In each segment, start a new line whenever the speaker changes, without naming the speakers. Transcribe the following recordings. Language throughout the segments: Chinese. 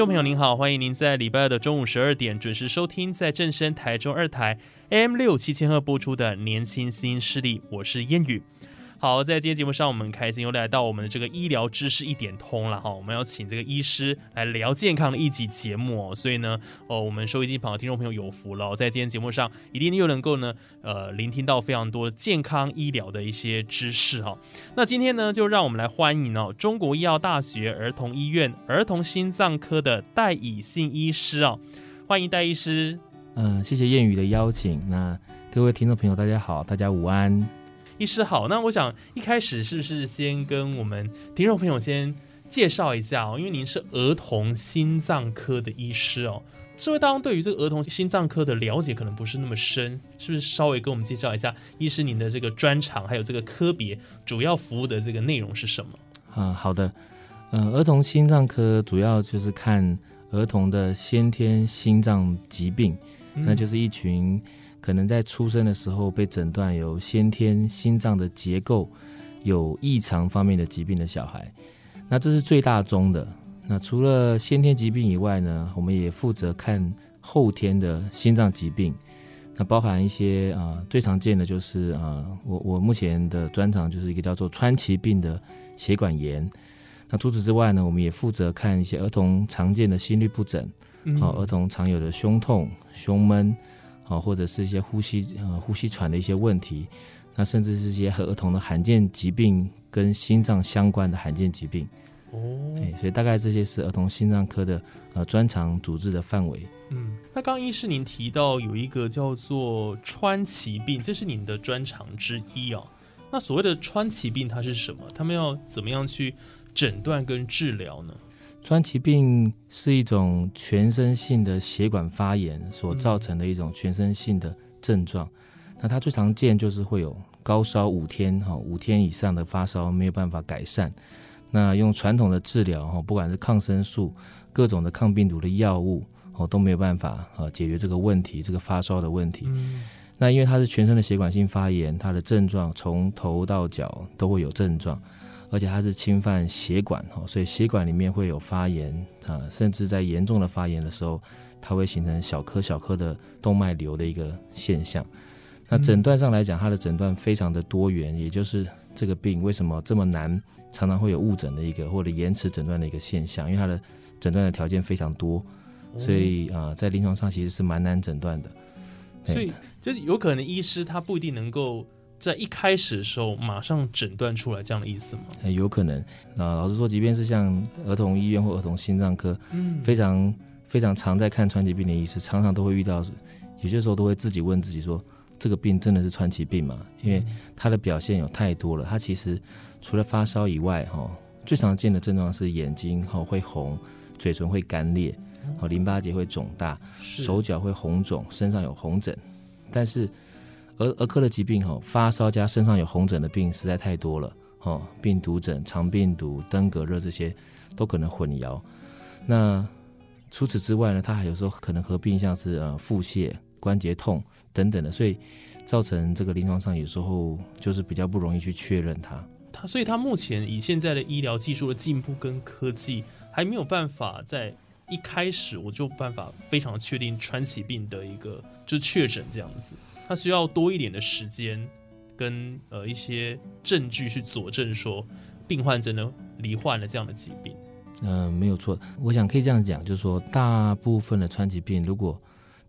众朋友您好，欢迎您在礼拜二的中午十二点准时收听在正声台中二台 AM 六七千赫播出的《年轻新势力》，我是烟雨。好，在今天节目上，我们开心又来到我们的这个医疗知识一点通了哈。我们要请这个医师来聊健康的一集节目，所以呢，哦，我们收音机旁的听众朋友有福了，在今天节目上一定又能够呢，呃，聆听到非常多健康医疗的一些知识哈。那今天呢，就让我们来欢迎哦，中国医药大学儿童医院儿童心脏科的戴以信医师哦，欢迎戴医师。
嗯，谢谢谚语的邀请。那各位听众朋友，大家好，大家午安。
医师好，那我想一开始是不是先跟我们听众朋友先介绍一下哦，因为您是儿童心脏科的医师哦，社会大众对于这个儿童心脏科的了解可能不是那么深，是不是稍微跟我们介绍一下，医师您的这个专长还有这个科别主要服务的这个内容是什么？
啊，好的，嗯，儿童心脏科主要就是看儿童的先天心脏疾病，那就是一群。可能在出生的时候被诊断有先天心脏的结构有异常方面的疾病的小孩，那这是最大宗的。那除了先天疾病以外呢，我们也负责看后天的心脏疾病，那包含一些啊最常见的就是啊我我目前的专长就是一个叫做川崎病的血管炎。那除此之外呢，我们也负责看一些儿童常见的心律不整，好儿童常有的胸痛、胸闷。啊，或者是一些呼吸呃呼吸喘的一些问题，那甚至是一些和儿童的罕见疾病跟心脏相关的罕见疾病哦，哎，所以大概这些是儿童心脏科的呃专长主治的范围。
嗯，那刚医师您提到有一个叫做川崎病，这是您的专长之一哦。那所谓的川崎病它是什么？他们要怎么样去诊断跟治疗呢？
川崎病是一种全身性的血管发炎所造成的一种全身性的症状。那它最常见就是会有高烧五天，哈，五天以上的发烧没有办法改善。那用传统的治疗，哈，不管是抗生素、各种的抗病毒的药物，哦，都没有办法呃解决这个问题，这个发烧的问题。那因为它是全身的血管性发炎，它的症状从头到脚都会有症状。而且它是侵犯血管哈，所以血管里面会有发炎啊，甚至在严重的发炎的时候，它会形成小颗小颗的动脉瘤的一个现象。那诊断上来讲，它的诊断非常的多元，也就是这个病为什么这么难，常常会有误诊的一个或者延迟诊断的一个现象，因为它的诊断的条件非常多，所以啊，在临床上其实是蛮难诊断的。
所以就是有可能医师他不一定能够。在一开始的时候，马上诊断出来这样的意思吗？
有可能。那老实说，即便是像儿童医院或儿童心脏科，嗯，非常非常常在看川崎病的医师，常常都会遇到，有些时候都会自己问自己说：这个病真的是川崎病吗？因为它的表现有太多了。它其实除了发烧以外，哈，最常见的症状是眼睛哈会红，嘴唇会干裂，哦，淋巴结会肿大，手脚会红肿，身上有红疹，但是。儿儿科的疾病哈，发烧加身上有红疹的病实在太多了哦，病毒疹、肠病毒、登革热这些都可能混淆。那除此之外呢，它还有时候可能合并像是呃腹泻、关节痛等等的，所以造成这个临床上有时候就是比较不容易去确认它。
它所以它目前以现在的医疗技术的进步跟科技，还没有办法在一开始我就办法非常确定川崎病的一个就确诊这样子。它需要多一点的时间，跟呃一些证据去佐证说病患真的罹患了这样的疾病。
嗯，没有错。我想可以这样讲，就是说大部分的川崎病，如果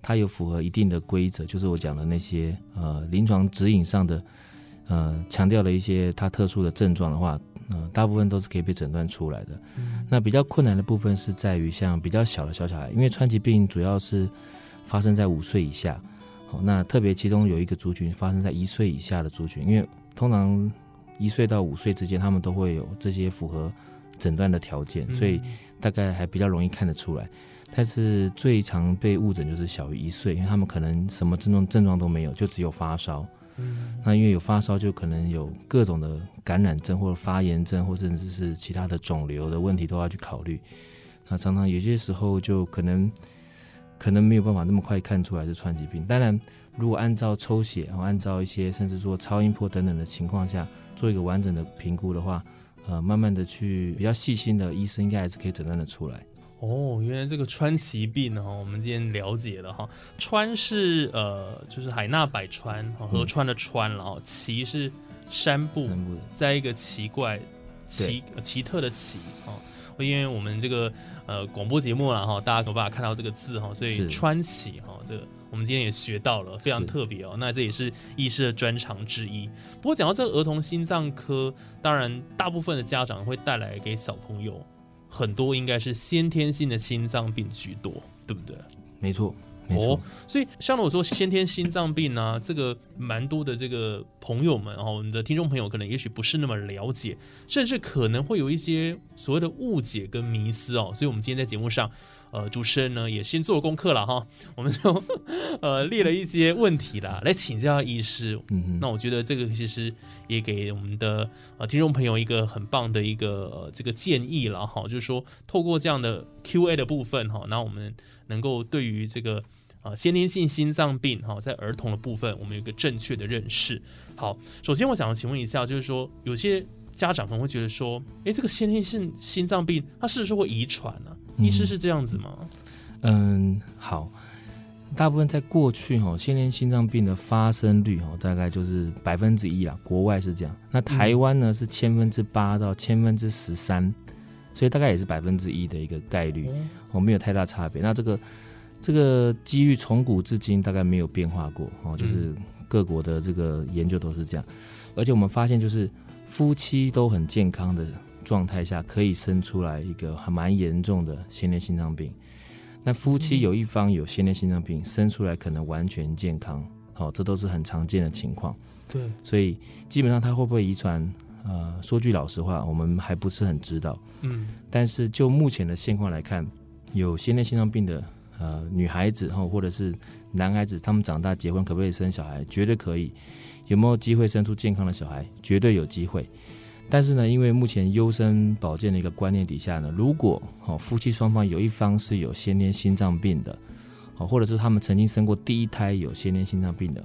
它有符合一定的规则，就是我讲的那些呃临床指引上的呃强调了一些它特殊的症状的话，嗯、大部分都是可以被诊断出来的。那比较困难的部分是在于像比较小的小小孩，因为川崎病主要是发生在五岁以下。好，那特别其中有一个族群发生在一岁以下的族群，因为通常一岁到五岁之间，他们都会有这些符合诊断的条件，所以大概还比较容易看得出来。但是最常被误诊就是小于一岁，因为他们可能什么症状症状都没有，就只有发烧。那因为有发烧，就可能有各种的感染症或者发炎症，或甚至是其他的肿瘤的问题都要去考虑。那常常有些时候就可能可能没有办法那么快看出来是川崎病。当然，如果按照抽血，然后按照一些甚至说超音波等等的情况下做一个完整的评估的话，呃，慢慢的去比较细心的医生应该还是可以诊断的出来。
哦，原来这个川崎病呢，我们今天了解了哈。川是呃，就是海纳百川，河川的川，然后崎是山部，
山部的
在一个奇怪、奇呃奇特的奇哦。因为我们这个呃广播节目了哈，大家有办法看到这个字哈，所以川崎哈，这个我们今天也学到了，非常特别哦。那这也是医师的专长之一。不过讲到这个儿童心脏科，当然大部分的家长会带来给小朋友很多应该是先天性的心脏病居多，对不对？
没错。
哦，所以像我说先天心脏病啊、这个蛮多的这个朋友们哦，我们的听众朋友可能也许不是那么了解，甚至可能会有一些所谓的误解跟迷思哦。所以我们今天在节目上，呃，主持人呢也先做了功课了哈，我们就呃列了一些问题啦，来请教医师。
嗯哼，
那我觉得这个其实也给我们的呃听众朋友一个很棒的一个、呃、这个建议了哈，就是说透过这样的 Q&A 的部分哈，那我们能够对于这个呃先天性心脏病哈，在儿童的部分，我们有一个正确的认识。好，首先我想要请问一下，就是说有些家长可能会觉得说，诶，这个先天性心脏病它是不是会遗传呢、医师是这样子吗？
嗯，好。大部分在过去哈，先天心脏病的发生率哈，大概就是百分之一啊，国外是这样。那台湾呢是千分之八到千分之十三，所以大概也是百分之一的一个概率，哦，没有太大差别。那这个这个机遇从古至今大概没有变化过哦，就是各国的这个研究都是这样。而且我们发现，就是夫妻都很健康的状态下，可以生出来一个还蛮严重的先天心脏病。那夫妻有一方有先天心脏病，生出来可能完全健康，哦、这都是很常见的情况。
对，
所以基本上他会不会遗传？呃，说句老实话，我们还不是很知道。
嗯
但是就目前的现况来看，有先天心脏病的呃女孩子哈，或者是男孩子，他们长大结婚可不可以生小孩？绝对可以。有没有机会生出健康的小孩？绝对有机会。但是呢，因为目前优生保健的一个观念底下呢，如果哦夫妻双方有一方是有先天心脏病的，哦，或者是他们曾经生过第一胎有先天心脏病的，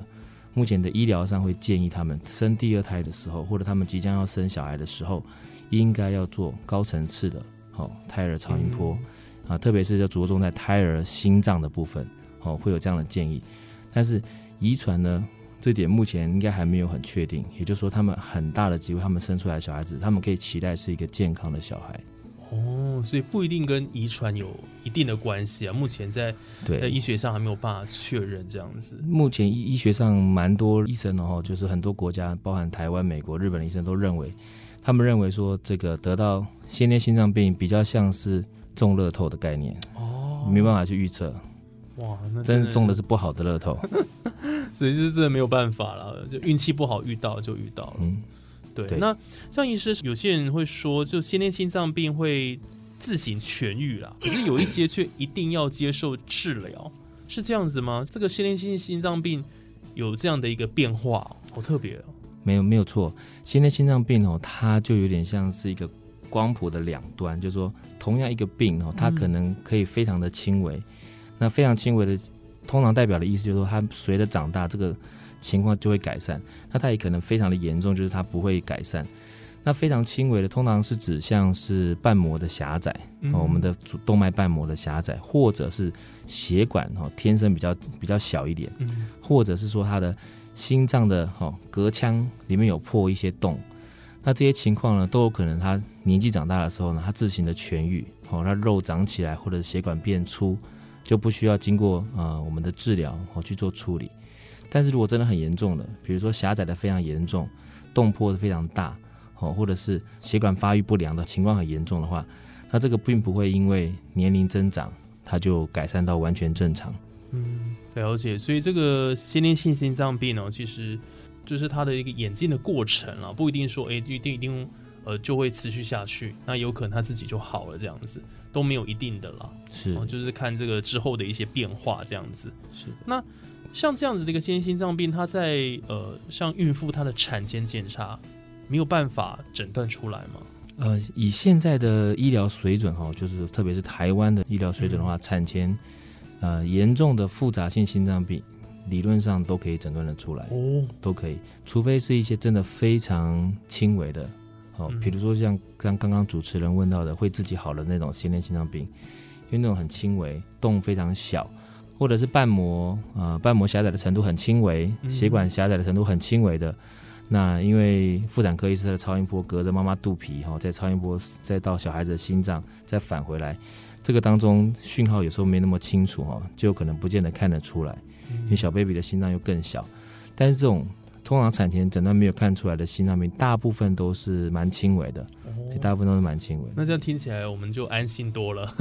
目前的医疗上会建议他们生第二胎的时候，或者他们即将要生小孩的时候，应该要做高层次的哦胎儿超音波、啊，特别是要着重在胎儿心脏的部分哦，会有这样的建议。但是遗传呢，这点目前应该还没有很确定，也就是说，他们很大的机会，他们生出来的小孩子，他们可以期待是一个健康的小孩。
哦，所以不一定跟遗传有一定的关系啊。目前在在
对，
医学上还没有办法确认这样子。
目前医医学上蛮多医生哦，就是很多国家，包含台湾、美国、日本的医生都认为，他们认为说这个得到先天心脏病比较像是中乐透的概念，
哦
没办法去预测，
哇，那
真是中的
是，
不好的乐透。
所以是真的没有办法了，就运气不好遇到就遇到了。
嗯，
对，
对
那像医师有些人会说，就先天心脏病会自行痊愈啦，可是有一些却一定要接受治疗，是这样子吗？这个先天性心脏病有这样的一个变化哦，好特别哦。
没有没有错，先天心脏病哦，它就有点像是一个光谱的两端，就是说同样一个病哦，它可能可以非常的轻微，那非常轻微的，通常代表的意思就是说，它随着长大，这个情况就会改善。那它也可能非常的严重，就是它不会改善。那非常轻微的，通常是指像是瓣膜的狭窄，
嗯
哦，我们的主动脉瓣膜的狭窄，或者是血管哦天生比较比较小一点，
嗯
或者是说他的心脏的哈、隔腔里面有破一些洞，那这些情况呢，都有可能他年纪长大的时候呢，他自行的痊愈，哦，他肉长起来或者血管变粗，就不需要经过呃我们的治疗哦去做处理。但是如果真的很严重的，比如说狭窄的非常严重，洞破的非常大，哦，或者是血管发育不良的情况很严重的话，那这个并不会因为年龄增长，它就改善到完全正常。
嗯，了解。所以这个先天性心脏病呢，其实就是它的一个演进的过程啊，不一定说哎，一定一定呃就会持续下去，那有可能他自己就好了，这样子都没有一定的啦。
是，
就是看这个之后的一些变化，这样子。
是。
那像这样子的一个先心脏病，它在呃，像孕妇她的产前检查没有办法诊断出来吗？
呃，以现在的医疗水准哈，就是特别是台湾的医疗水准的话，产前呃严重的复杂性心脏病，理论上都可以诊断的出来哦，都可以，除非是一些真的非常轻微的，哦，比如说像刚刚刚主持人问到的会自己好的那种先天心脏病，因为那种很轻微，洞非常小。或者是瓣膜啊，瓣膜狭窄的程度很轻微，血管狭窄的程度很轻微的，那因为妇产科医师的超音波隔着妈妈肚皮哈，在超音波再到小孩子的心脏再返回来，这个当中讯号有时候没那么清楚哈，就可能不见得看得出来，因为小 baby 的心脏又更小，但是这种。通常产前诊断没有看出来的心脏病，大部分都是蛮轻微的，大部分都是蛮轻微。
那这样听起来我们就安心多了。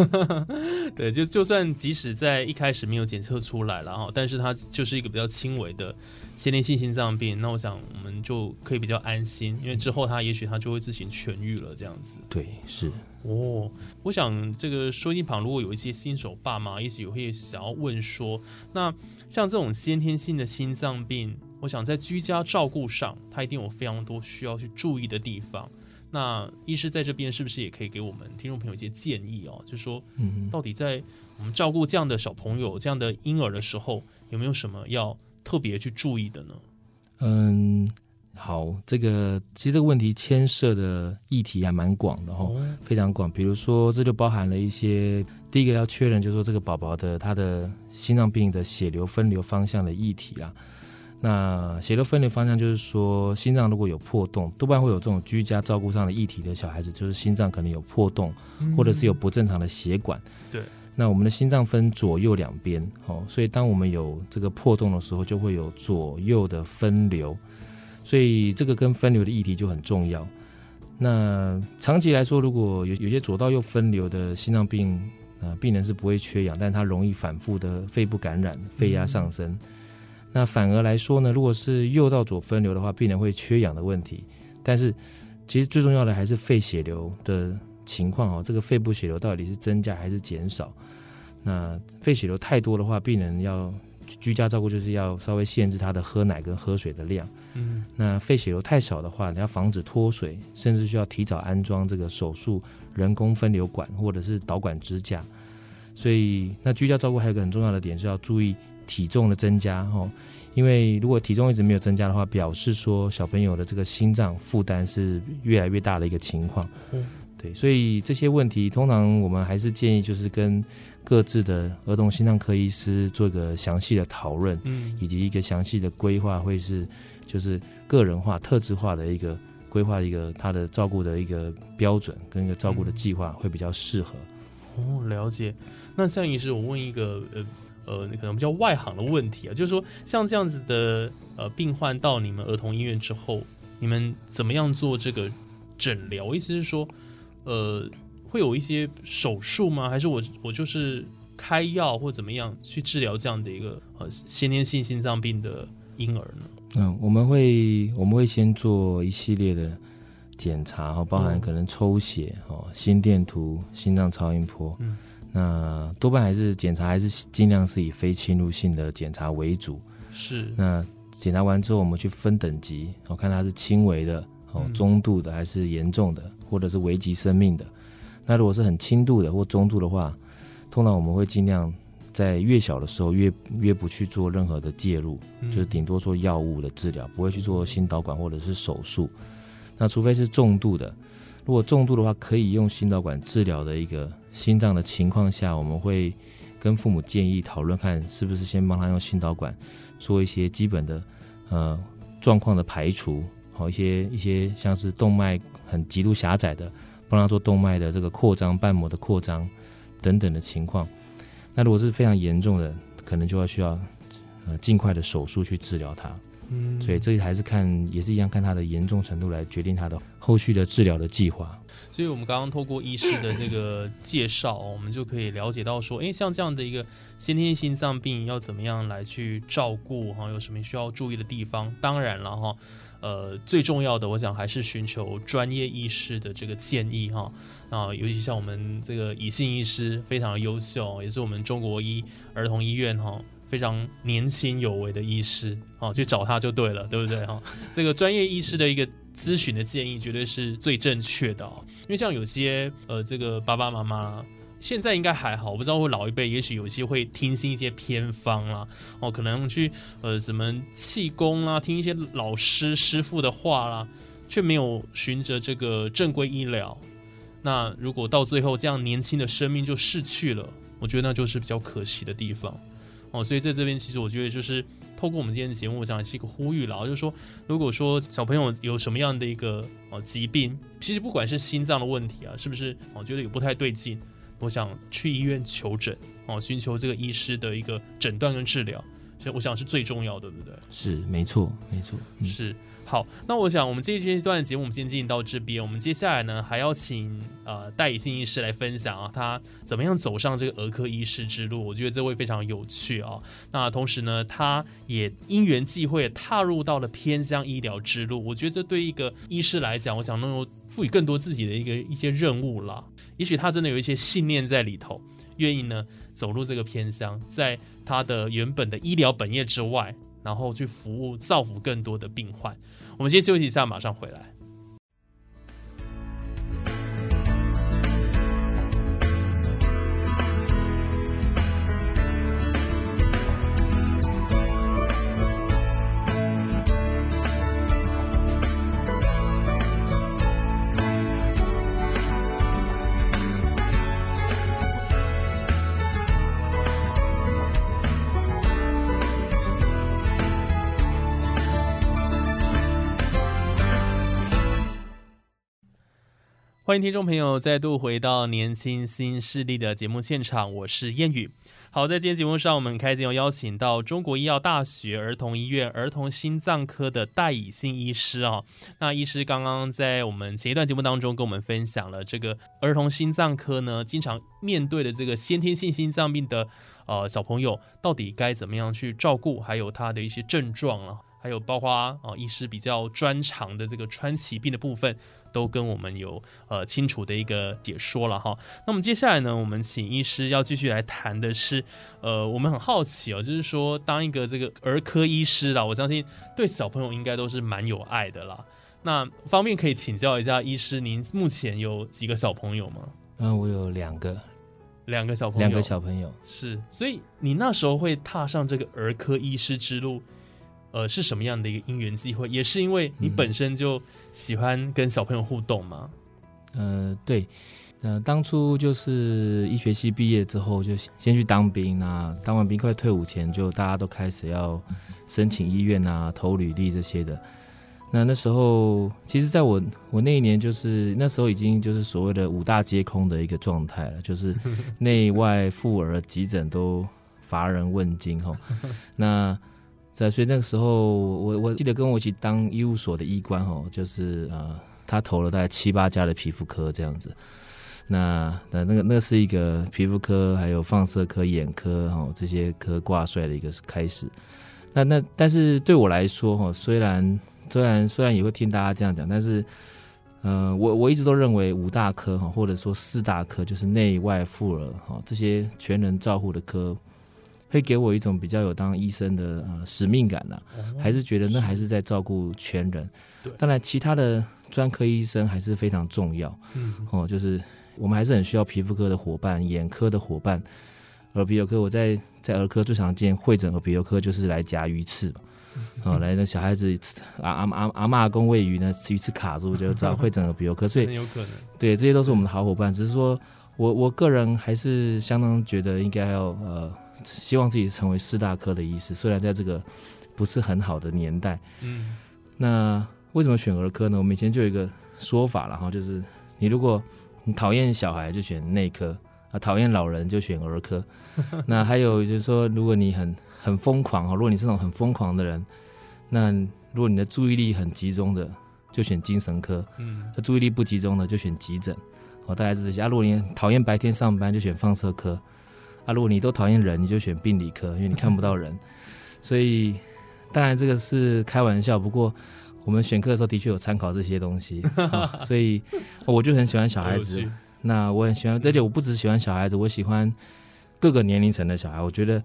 对，就就算即使在一开始没有检测出来了哈，但是它就是一个比较轻微的先天性心脏病，那我想我们就可以比较安心，因为之后它也许它就会自行痊愈了，这样子。
对，是。
哦，我想这个收音旁如果有一些新手爸妈，也许会想要问说，那像这种先天性的心脏病。我想在居家照顾上，他一定有非常多需要去注意的地方。那医师在这边是不是也可以给我们听众朋友一些建议哦？就是说，嗯，到底在我们照顾这样的小朋友、这样的婴儿的时候，有没有什么要特别去注意的呢？
嗯，好，这个其实这个问题牵涉的议题还蛮广的哈，非常广。比如说，这就包含了一些第一个要确认，就是说这个宝宝的他的心脏病的血流分流方向的议题啊。那血流分流方向就是说，心脏如果有破洞，多半会有这种居家照顾上的议题的小孩子，就是心脏可能有破洞，或者是有不正常的血管。
对。
那我们的心脏分左右两边，哦，所以当我们有这个破洞的时候，就会有左右的分流，所以这个跟分流的议题就很重要。那长期来说，如果有有些左到右分流的心脏病，呃，病人是不会缺氧，但他容易反复的肺部感染，肺压上升。那反而来说呢，如果是右到左分流的话，病人会缺氧的问题。但是，其实最重要的还是肺血流的情况哦。这个肺部血流到底是增加还是减少？那肺血流太多的话，病人要居家照顾，就是要稍微限制他的喝奶跟喝水的量。嗯。那肺血流太少的话，你要防止脱水，甚至需要提早安装这个手术人工分流管或者是导管支架。所以，那居家照顾还有个很重要的点是要注意。体重的增加，哦，因为如果体重一直没有增加的话，表示说小朋友的这个心脏负担是越来越大的一个情况。嗯，对，所以这些问题通常我们还是建议就是跟各自的儿童心脏科医师做一个详细的讨论，嗯，以及一个详细的规划，会是就是个人化、特质化的一个规划，一个他的照顾的一个标准跟一个照顾的计划会比较适合。
哦，了解。那像医师，我问一个呃。呃，可能比较外行的问题啊，就是说，像这样子的呃病患到你们儿童医院之后，你们怎么样做这个诊疗？意思是说，呃，会有一些手术吗？还是我我就是开药或怎么样去治疗这样的一个呃先天性心脏病的婴儿呢？
嗯，我们会我们会先做一系列的检查，哈，包含可能抽血、哦心电图、心脏超音波。嗯。那多半还是检查，还是尽量是以非侵入性的检查为主。
是。
那检查完之后，我们去分等级，我看它是轻微的、哦中度的，还是严重的，或者是危及生命的。那如果是很轻度的或中度的话，通常我们会尽量在越小的时候越越不去做任何的介入，就是顶多做药物的治疗，不会去做心导管或者是手术。那除非是重度的，如果重度的话，可以用心导管治疗的一个。心脏的情况下，我们会跟父母建议讨论，看是不是先帮他用心导管做一些基本的呃状况的排除，好一些一些像是动脉很极度狭窄的，帮他做动脉的这个扩张、瓣膜的扩张等等的情况。那如果是非常严重的，可能就要需要呃尽快的手术去治疗它。
嗯
所以这还是看也是一样看他的严重程度来决定他的后续的治疗的计划。
所以我们刚刚透过医师的这个介绍，我们就可以了解到说，哎，像这样的一个先天心脏病要怎么样来去照顾哈，有什么需要注意的地方？当然了哈，呃，最重要的，我想还是寻求专业医师的这个建议哈。啊，尤其像我们这个以信医师非常的优秀，也是我们中国医儿童医院哈非常年轻有为的医师哦，去找他就对了，对不对哈？这个专业医师的一个咨询的建议绝对是最正确的哦。因为像有些呃，这个爸爸妈妈现在应该还好，我不知道会老一辈，也许有些会听信一些偏方啦，哦，可能去呃什么气功啦，听一些老师师傅的话啦，却没有循着这个正规医疗。那如果到最后这样年轻的生命就逝去了，我觉得那就是比较可惜的地方哦。所以在这边，其实我觉得就是透过我们今天的节目，我想是一个呼吁啦，就是说，如果说小朋友有什么样的一个哦疾病，其实不管是心脏的问题啊，是不是哦觉得有不太对劲，我想去医院求诊哦，寻求这个医师的一个诊断跟治疗，所以我想是最重要的，对不对？
是，没错，没错。嗯
是。好，那我想我们这一阶段节目，我们先进行到这边。我们接下来呢，还要请呃戴以信医师来分享啊，他怎么样走上这个儿科医师之路。我觉得这会非常有趣啊。那同时呢，他也因缘际会踏入到了偏乡医疗之路。我觉得这对一个医师来讲，我想能够赋予更多自己的一个一些任务啦。也许他真的有一些信念在里头，愿意呢走入这个偏乡，在他的原本的医疗本业之外。然后去服务造福更多的病患。我们先休息一下，马上回来。欢迎听众朋友再度回到年轻新势力的节目现场，我是燕语。好，在今天节目上，我们开心要邀请到中国医药大学儿童医院儿童心脏科的戴以信医师啊。那医师刚刚在我们前一段节目当中跟我们分享了这个儿童心脏科呢，经常面对的这个先天性心脏病的呃小朋友，到底该怎么样去照顾，还有他的一些症状了。还有包括啊，医师比较专长的这个川崎病的部分，都跟我们有呃清楚的一个解说了哈。那么接下来呢，我们请医师要继续来谈的是，呃，我们很好奇哦，就是说当一个这个儿科医师啦，我相信对小朋友应该都是蛮有爱的啦。那方便可以请教一下医师，您目前有几个小朋友吗？
嗯，我有两个，
两个小朋友，
两个小朋友
是，所以你那时候会踏上这个儿科医师之路。呃，是什么样的一个因缘机会？也是因为你本身就喜欢跟小朋友互动吗？
呃，对，呃，当初就是一学期毕业之后，就先去当兵啊，当完兵快退伍前，就大家都开始要申请医院啊，投履历这些的。那那时候，其实在我我那一年，就是那时候已经就是所谓的五大皆空的一个状态了，就是 内外妇儿急诊都乏人问津哈。那在所以那个时候，我我记得跟我一起当医务所的医官哦，就是呃，他投了大概七八家的皮肤科这样子。那那那个那是一个皮肤科，还有放射科、眼科哈这些科挂帅的一个开始。那那但是对我来说哈，虽然虽然虽然也会听大家这样讲，但是呃，我我一直都认为五大科哈，或者说四大科，就是内外妇儿哈这些全人照护的科。会给我一种比较有当医生的呃使命感呐，还是觉得那还是在照顾全人。当然其他的专科医生还是非常重要。嗯，哦，就是我们还是很需要皮肤科的伙伴、眼科的伙伴、耳鼻喉科。我在在儿科最常见会诊耳鼻喉科就是来夹鱼刺嘛。哦，来那小孩子阿阿阿阿妈公喂鱼呢，鱼刺卡住就知道会诊耳鼻喉科。所以
很有可能。
对，这些都是我们的好伙伴。只是说我我个人还是相当觉得应该要呃。希望自己成为四大科的医师，虽然在这个不是很好的年代，嗯，那为什么选儿科呢？我们以前就有一个说法了哈，就是你如果你讨厌小孩就选内科啊，讨厌老人就选儿科。那还有就是说，如果你很很疯狂哈，如果你是那种很疯狂的人，那如果你的注意力很集中的，就选精神科；
嗯
注意力不集中的，就选急诊。哦，大概是这些。啊，如果你讨厌白天上班，就选放射科；啊，如果你都讨厌人，你就选病理科，因为你看不到人。所以，当然这个是开玩笑，不过我们选课的时候的确有参考这些东西。哦所以，我就很喜欢小孩子。那我很喜欢，而且我不只喜欢小孩子，我喜欢各个年龄层的小孩。我觉得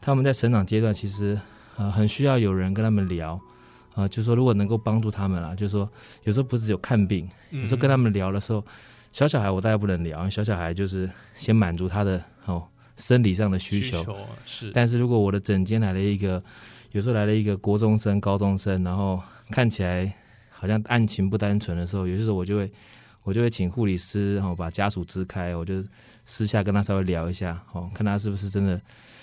他们在成长阶段，其实呃很需要有人跟他们聊，啊、就说如果能够帮助他们啦，就是说有时候不是只有看病，有时候跟他们聊的时候，小小孩我大概不能聊，小小孩就是先满足他的哦生理上的需求，
求是，
但是如果我的诊间来了一个，有时候来了一个国中生、高中生，然后看起来好像案情不单纯的时候，有些时候我就会我就会请护理师然后把家属支开，我就私下跟他稍微聊一下，哦，看他是不是真的。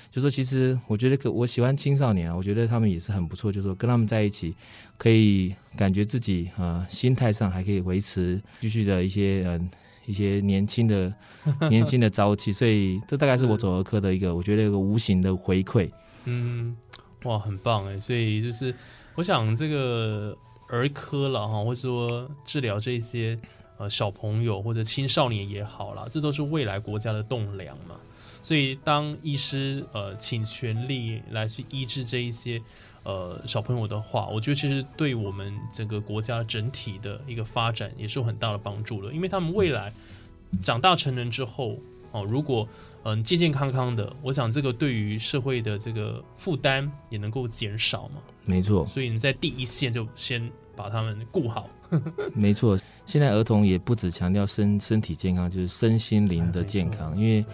就说其实我觉得可我喜欢青少年啊，我觉得他们也是很不错。就说跟他们在一起，可以感觉自己呃心态上还可以维持继续的一些嗯、一些年轻的 年轻的朝气，所以这大概是我走儿科的一个我觉得一个无形的回馈。
嗯，哇，很棒哎！所以就是，我想这个儿科了哈，或者说治疗这些呃小朋友或者青少年也好啦，这都是未来国家的栋梁嘛。所以当医师呃请全力来去医治这一些呃小朋友的话，我觉得其实对我们整个国家整体的一个发展也是有很大的帮助的，因为他们未来长大成人之后哦，如果嗯健健康康的，我想这个对于社会的这个负担也能够减少嘛。
没错，
所以你在第一线就先把他们顾好。
没错。现在儿童也不只强调身身体健康，就是身心灵的健康。因为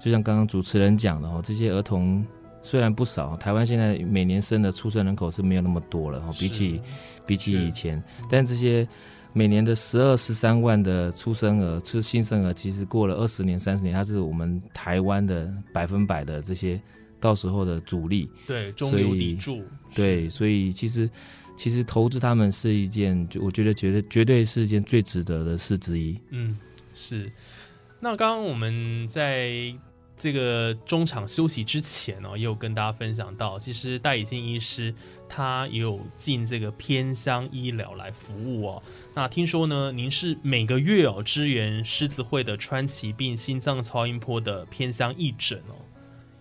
就像刚刚主持人讲的哦，这些儿童虽然不少，台湾现在每年生的出生人口是没有那么多了哦，比起比起以前，但这些每年的十二十三万的出生儿，就是新生儿，其实过了二十年、三十年，它是我们台湾的百分百的这些到时候的主力。
对中流砥柱，
对，所以其实其实投资他们是一件，就我觉得绝对绝对是一件最值得的事之一。
嗯，是。那刚刚我们在这个中场休息之前哦，也有跟大家分享到，其实戴以静医师他也有进这个偏乡医疗来服务哦。那听说呢，您是每个月哦支援狮子会的川崎病心脏超音波的偏乡义诊哦。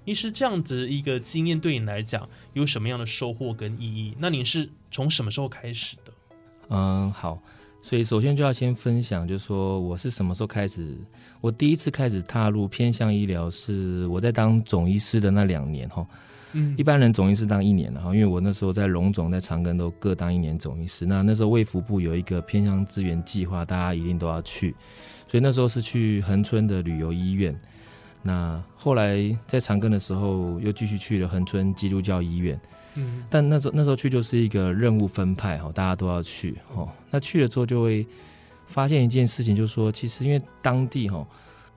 医师这样子一个经验对你来讲有什么样的收获跟意义？那您是从什么时候开始的？
嗯，好，所以首先就要先分享，就是说我是什么时候开始，我第一次开始踏入偏向医疗是我在当总医师的那两年哈。
嗯
一般人总医师当一年的哈，因为我那时候在龙总、在长庚都各当一年总医师。那那时候卫福部有一个偏向资源计划，大家一定都要去，所以那时候是去恒春的旅游医院。那后来在长庚的时候，又继续去了恒春基督教医院。
嗯
但那时候那时候去就是一个任务分派哈，大家都要去哦。那去了之后就会发现一件事情，就是说其实因为当地哈，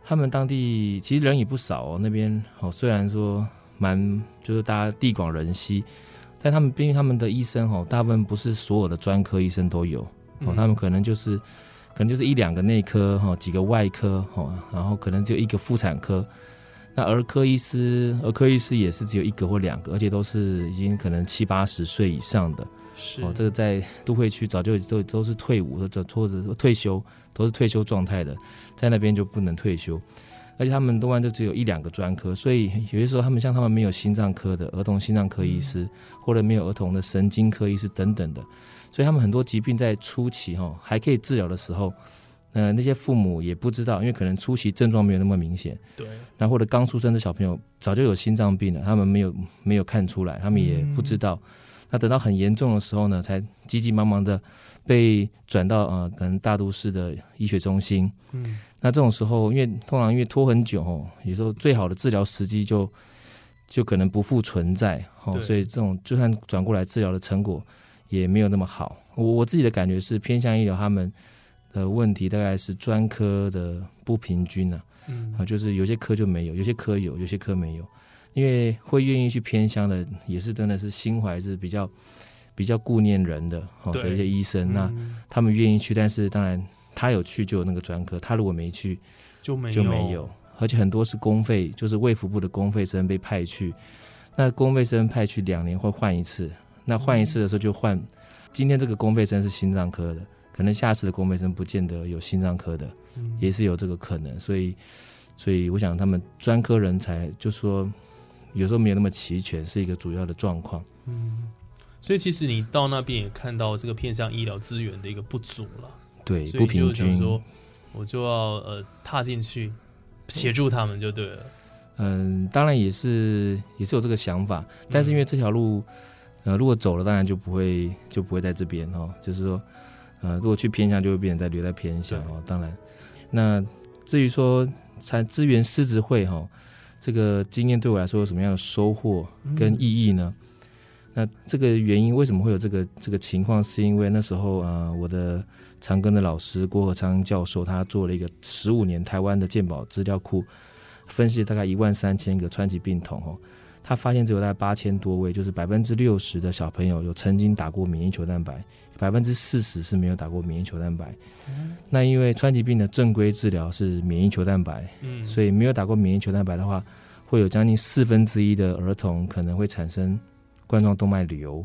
他们当地其实人也不少哦，那边哦虽然说蛮就是大家地广人稀，但他们毕竟他们的医生哈，大部分不是所有的专科医生都有哦，他们可能就是可能就是一两个内科哈，几个外科哈，然后可能就一个妇产科。那儿科医师，儿科医师也是只有一个或两个，而且都是已经可能七八十岁以上的
是
哦。这个在都会区早就都都是退伍或者或者说退休，都是退休状态的，在那边就不能退休。而且他们多半就只有一两个专科，所以有些时候他们像他们没有心脏科的儿童心脏科医师，或者没有儿童的神经科医师等等的，所以他们很多疾病在初期哈还可以治疗的时候，呃那些父母也不知道，因为可能初期症状没有那么明显。
对，
那或者刚出生的小朋友早就有心脏病了，他们没有没有看出来，他们也不知道。那等到很严重的时候呢，才急急忙忙的被转到呃可能大都市的医学中心。
嗯
那这种时候，因为通常因为拖很久哦，有时候最好的治疗时机就就可能不复存在哦，所以这种就算转过来治疗的成果也没有那么好。我我自己的感觉是偏向医疗他们的问题大概是专科的不平均啊。
嗯。
啊，就是有些科就没有，有些科有，有些科没有。因为会愿意去偏乡的，也是真的是心怀是比较比较顾念人的哦
对。
的一些医生，那
嗯
他们愿意去，但是当然他有去就有那个专科，他如果没去
就没
就没有，而且很多是公费，就是卫福部的公费生被派去，那公费生派去两年会换一次，那换一次的时候就换，今天这个公费生是心脏科的，可能下次的公费生不见得有心脏科的，
嗯
也是有这个可能。所以，所以我想他们专科人才就说有时候没有那么齐全，是一个主要的状况。
嗯，所以其实你到那边也看到这个偏向医疗资源的一个不足了，
对，不平均。
我就要呃踏进去协助他们就对了。
嗯，当然也是也是有这个想法，但是因为这条路，呃，如果走了，当然就不会就不会在这边哦。就是说，呃，如果去偏乡，就会变成在留在偏乡哦。当然，那至于说参资源师职会哈、这个经验对我来说有什么样的收获跟意义呢？那这个原因为什么会有这个这个情况？是因为那时候啊、呃我的长庚的老师郭和昌教授，他做了一个十五年台湾的鉴宝资料库，分析大概一万三千个川崎病童哦，他发现只有大概八千多位，就是百分之六十的小朋友有曾经打过免疫球蛋白，百分之四十是没有打过免疫球蛋白。那因为川崎病的正规治疗是免疫球蛋白，
嗯，
所以没有打过免疫球蛋白的话，会有将近四分之一的儿童可能会产生冠状动脉瘤，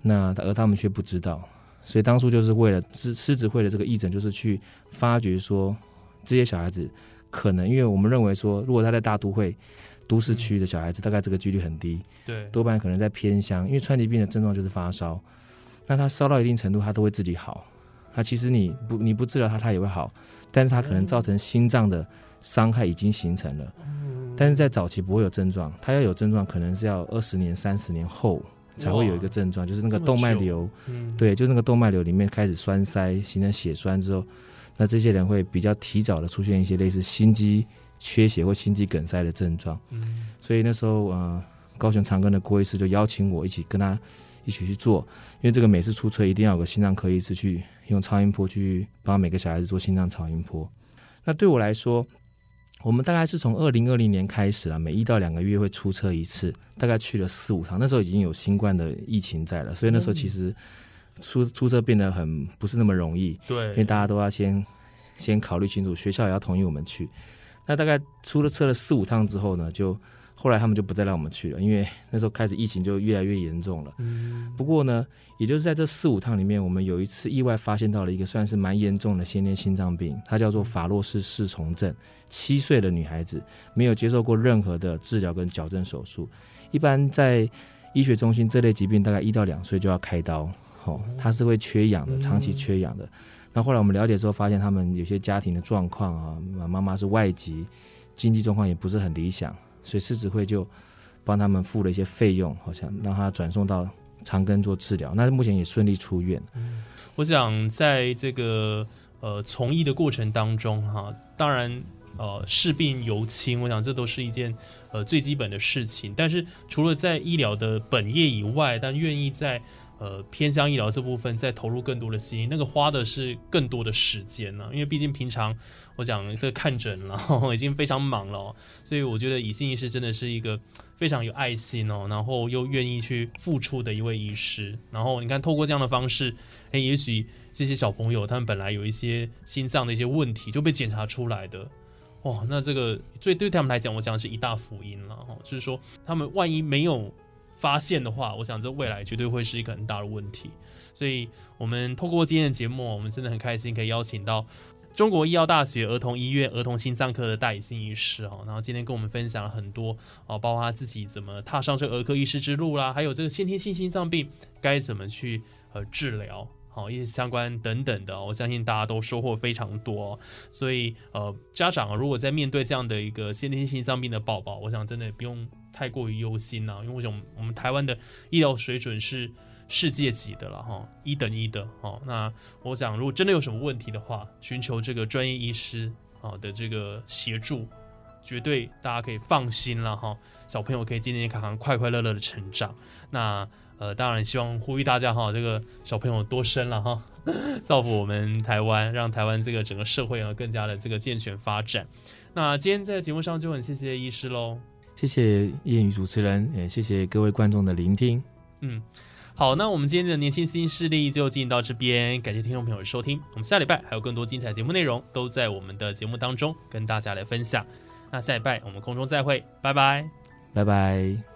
那而他们却不知道，所以当初就是为了狮狮子会的这个义诊，就是去发掘说这些小孩子可能，因为我们认为说，如果他在大都会。都市区的小孩子大概这个几率很低，
对，
多半可能在偏乡，因为川崎病的症状就是发烧，那他烧到一定程度，他都会自己好。他其实你不你不治疗他，他也会好，但是他可能造成心脏的伤害已经形成了，但是在早期不会有症状，他要有症状可能是要二十年、三十年后才会有一个症状，就是那个动脉瘤，
嗯，
对，就那个动脉瘤里面开始栓塞，形成血栓之后，那这些人会比较提早的出现一些类似心肌缺血或心肌梗塞的症状。
嗯，
所以那时候呃，高雄长庚的郭医师就邀请我一起跟他一起去做，因为这个每次出车一定要有个心脏科医师去用超音波去帮每个小孩子做心脏超音波。那对我来说，我们大概是从二零二零年开始了，每一到两个月会出车一次，大概去了四五趟。那时候已经有新冠的疫情在了，所以那时候其实出出车变得很不是那么容易。对因为，大家都要先先考虑清楚，学校也要同意我们去。那大概出了车了四五趟之后呢，就后来他们就不再让我们去了，因为那时候开始疫情就越来越严重了。
嗯，
不过呢，也就是在这四五趟里面，我们有一次意外发现到了一个算是蛮严重的先天心脏病，它叫做法洛氏氏虫症。七岁的女孩子没有接受过任何的治疗跟矫正手术，一般在医学中心这类疾病大概一到两岁就要开刀，哦，它是会缺氧的，长期缺氧的。那后来我们了解之后，发现他们有些家庭的状况啊，妈妈是外籍，经济状况也不是很理想，所以狮子会就帮他们付了一些费用，好像让他转送到长庚做治疗。那目前也顺利出院。
我想在这个呃从医的过程当中哈，当然呃视病由亲，我想这都是一件呃最基本的事情。但是除了在医疗的本业以外，但愿意在呃偏向医疗这部分再投入更多的心，那个花的是更多的时间呢、因为毕竟平常我讲这个看诊了，已经非常忙了、所以我觉得以信医师真的是一个非常有爱心哦，然后又愿意去付出的一位医师。然后你看，透过这样的方式，哎，也许这些小朋友他们本来有一些心脏的一些问题就被检查出来的，哇，那这个对对他们来讲，我想是一大福音了哈。就是说，他们万一没有发现的话，我想这未来绝对会是一个很大的问题。所以，我们透过今天的节目，我们真的很开心可以邀请到中国医药大学儿童医院儿童心脏科的戴以信医师哦，然后今天跟我们分享了很多哦，包括他自己怎么踏上这儿科医师之路啦，还有这个先天性心脏病该怎么去呃治疗。好，一些相关等等的，我相信大家都收获非常多、所以呃，家长，如果在面对这样的一个先天性心脏病的宝宝，我想真的不用太过于忧心呐、因为我想我们台湾的医疗水准是世界级的了哈，一等一的哈。那我想，如果真的有什么问题的话，寻求这个专业医师啊的这个协助，绝对大家可以放心了哈。小朋友可以健健康康、快快乐乐的成长。那呃，当然希望呼吁大家哈，这个小朋友多生了哈，造福我们台湾，让台湾这个整个社会呢更加的这个健全发展。那今天在节目上就很谢谢医师喽。
谢谢谚语主持人，也谢谢各位观众的聆听。
嗯，好，那我们今天的年轻新势力就进行到这边，感谢听众朋友的收听。我们下礼拜还有更多精彩节目内容都在我们的节目当中跟大家来分享。那下礼拜我们空中再会，拜拜。
拜拜。